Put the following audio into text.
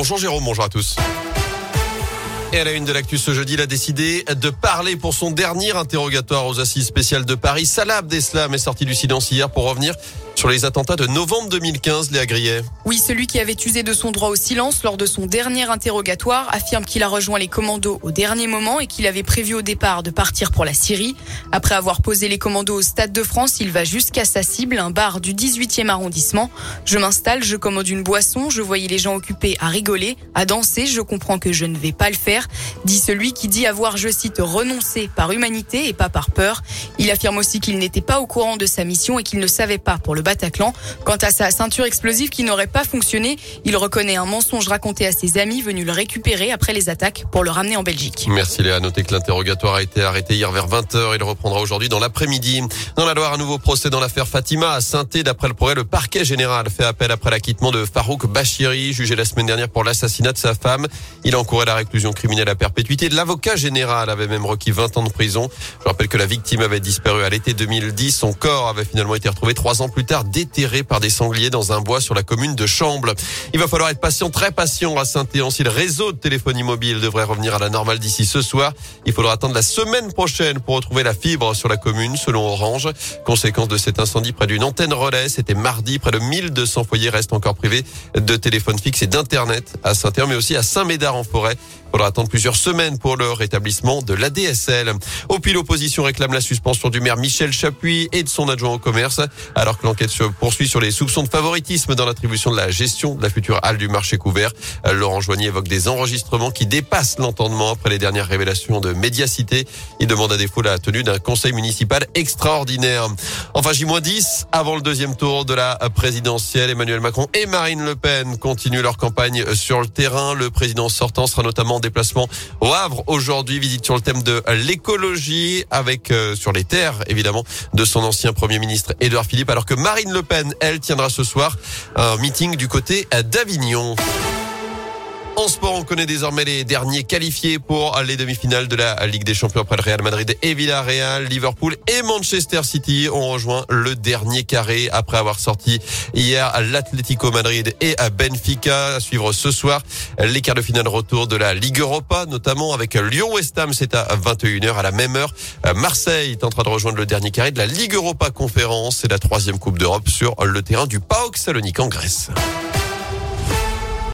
Bonjour Jérôme, bonjour à tous. Et à la une de l'actu ce jeudi, il a décidé de parler pour son dernier interrogatoire aux assises spéciales de Paris. Salah Abdeslam est sorti du silence hier pour revenir sur les attentats de novembre 2015, Léa Grillet. Oui, celui qui avait usé de son droit au silence lors de son dernier interrogatoire affirme qu'il a rejoint les commandos au dernier moment et qu'il avait prévu au départ de partir pour la Syrie. Après avoir posé les commandos au Stade de France, il va jusqu'à sa cible, un bar du 18e arrondissement. Je m'installe, je commande une boisson, je voyais les gens occupés à rigoler, à danser, je comprends que je ne vais pas le faire, dit celui qui dit avoir, je cite, renoncé par humanité et pas par peur. Il affirme aussi qu'il n'était pas au courant de sa mission et qu'il ne savait pas pour le Bataclan. Quant à sa ceinture explosive qui n'aurait pas fonctionné, il reconnaît un mensonge raconté à ses amis venus le récupérer après les attaques pour le ramener en Belgique. Merci Léa. Notez que l'interrogatoire a été arrêté hier vers 20h. Il reprendra aujourd'hui dans l'après-midi. Dans la Loire, un nouveau procès dans l'affaire Fatima à saint D'après le progrès, le parquet général fait appel après l'acquittement de Farouk Bachiri, jugé la semaine dernière pour l'assassinat de sa femme. Il encourait la réclusion criminelle à perpétuité. L'avocat général avait même requis 20 ans de prison. Je rappelle que la victime avait disparu à l'été 2010. Son corps avait finalement été retrouvé trois ans plus tard déterré par des sangliers dans un bois sur la commune de Chamble. Il va falloir être patient, très patient à Saint-Éan si le réseau de téléphonie mobile devrait revenir à la normale d'ici ce soir. Il faudra attendre la semaine prochaine pour retrouver la fibre sur la commune selon Orange. Conséquence de cet incendie près d'une antenne relais, c'était mardi. Près de 1200 foyers restent encore privés de téléphone fixe et d'internet à Saint-Éan, mais aussi à Saint-Médard en forêt. Il faudra attendre plusieurs semaines pour le rétablissement de l'ADSL. Au pile, l'opposition réclame la suspension du maire Michel Chapuis et de son adjoint au commerce, alors que l'enquête se poursuit sur les soupçons de favoritisme dans l'attribution de la gestion de la future halle du marché couvert. Laurent Joigny évoque des enregistrements qui dépassent l'entendement après les dernières révélations de médiacité. Il demande à défaut la tenue d'un conseil municipal extraordinaire. Enfin, J-10, avant le deuxième tour de la présidentielle, Emmanuel Macron et Marine Le Pen continuent leur campagne sur le terrain. Le président sortant sera notamment en déplacement au Havre aujourd'hui, visite sur le thème de l'écologie avec euh, sur les terres évidemment de son ancien premier ministre Édouard Philippe alors que Marine Le Pen elle tiendra ce soir un meeting du côté d'Avignon. En sport, on connaît désormais les derniers qualifiés pour les demi-finales de la Ligue des Champions après le Real Madrid et Villarreal. Liverpool et Manchester City ont rejoint le dernier carré après avoir sorti hier l'Atlético Madrid et à Benfica. À suivre ce soir les quarts de finale retour de la Ligue Europa, notamment avec Lyon-West Ham. C'est à 21h à la même heure. Marseille est en train de rejoindre le dernier carré de la Ligue Europa Conférence. C'est la troisième Coupe d'Europe sur le terrain du PAOK Salonique en Grèce.